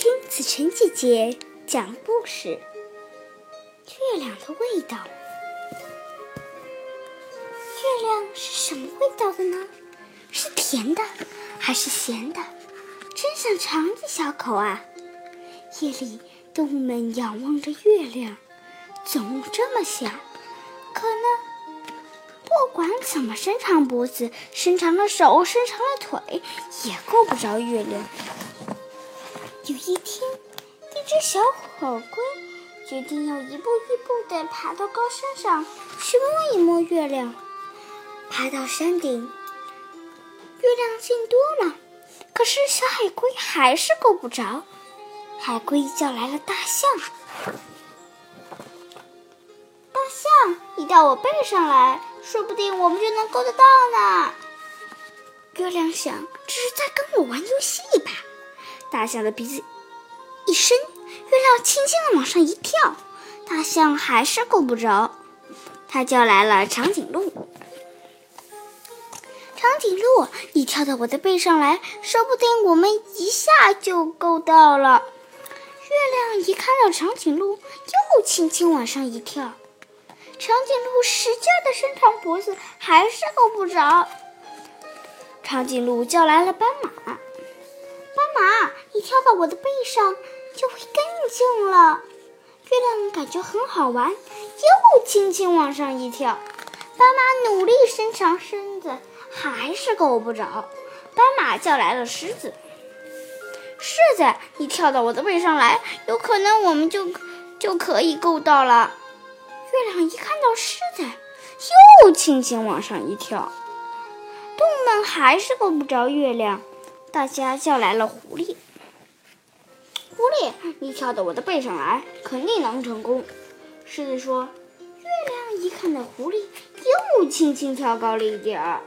听子晨姐姐讲故事。月亮的味道，月亮是什么味道的呢？是甜的还是咸的？真想尝一小口啊！夜里，动物们仰望着月亮，总这么想。可呢，不管怎么伸长脖子、伸长了手、伸长了腿，也够不着月亮。有一天，一只小火龟决定要一步一步地爬到高山上去摸一摸月亮。爬到山顶，月亮近多了，可是小海龟还是够不着。海龟叫来了大象：“大象，你到我背上来，说不定我们就能够得到呢。”月亮想：“这是在跟我玩游戏吧？”大象的鼻子一伸，月亮轻轻的往上一跳，大象还是够不着。他叫来了长颈鹿：“长颈鹿，你跳到我的背上来，说不定我们一下就够到了。”月亮一看到长颈鹿，又轻轻往上一跳。长颈鹿使劲的伸长脖子，还是够不着。长颈鹿叫来了斑马。斑马，你跳到我的背上就会更近了。月亮感觉很好玩，又轻轻往上一跳。斑马努力伸长身子，还是够不着。斑马叫来了狮子：“狮子，你跳到我的背上来，有可能我们就就可以够到了。”月亮一看到狮子，又轻轻往上一跳。动物们还是够不着月亮。大家叫来了狐狸。狐狸，你跳到我的背上来，肯定能成功。狮子说。月亮一看到狐狸，又轻轻跳高了一点儿，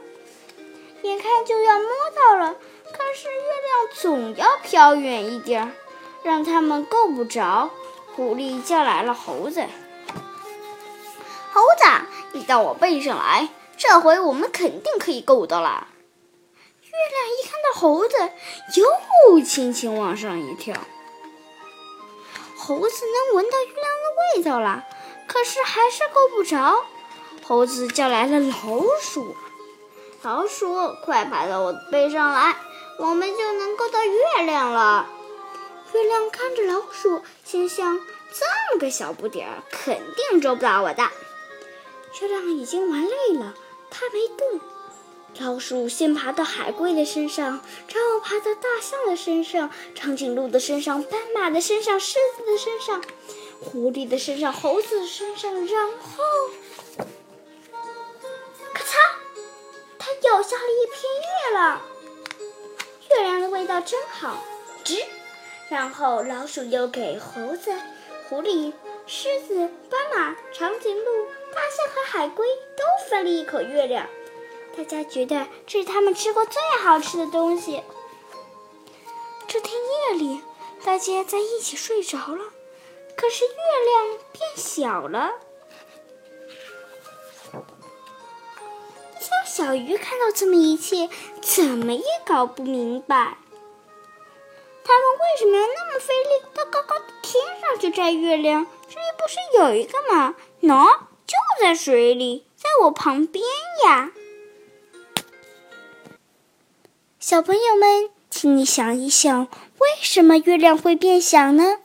眼看就要摸到了，可是月亮总要飘远一点儿，让他们够不着。狐狸叫来了猴子。猴子，你到我背上来，这回我们肯定可以够到了。月亮一看到猴子，又轻轻往上一跳。猴子能闻到月亮的味道了，可是还是够不着。猴子叫来了老鼠：“老鼠，快爬到我背上来，我们就能够到月亮了。”月亮看着老鼠，心想：“这么个小不点儿，肯定捉不到我的。”月亮已经玩累了，它没动。老鼠先爬到海龟的身上，然后爬到大象的身上、长颈鹿的身上、斑马的身上、狮子的身上、狐狸的身上、猴子的身上，然后，咔嚓，它咬下了一片月亮。月亮的味道真好，吱。然后老鼠又给猴子、狐狸、狮子、斑马、长颈鹿、大象和海龟都分了一口月亮。大家觉得这是他们吃过最好吃的东西。这天夜里，大家在一起睡着了，可是月亮变小了。小小鱼看到这么一切，怎么也搞不明白，他们为什么要那么费力到高高的天上去摘月亮？这里不是有一个吗？喏，就在水里，在我旁边呀。小朋友们，请你想一想，为什么月亮会变小呢？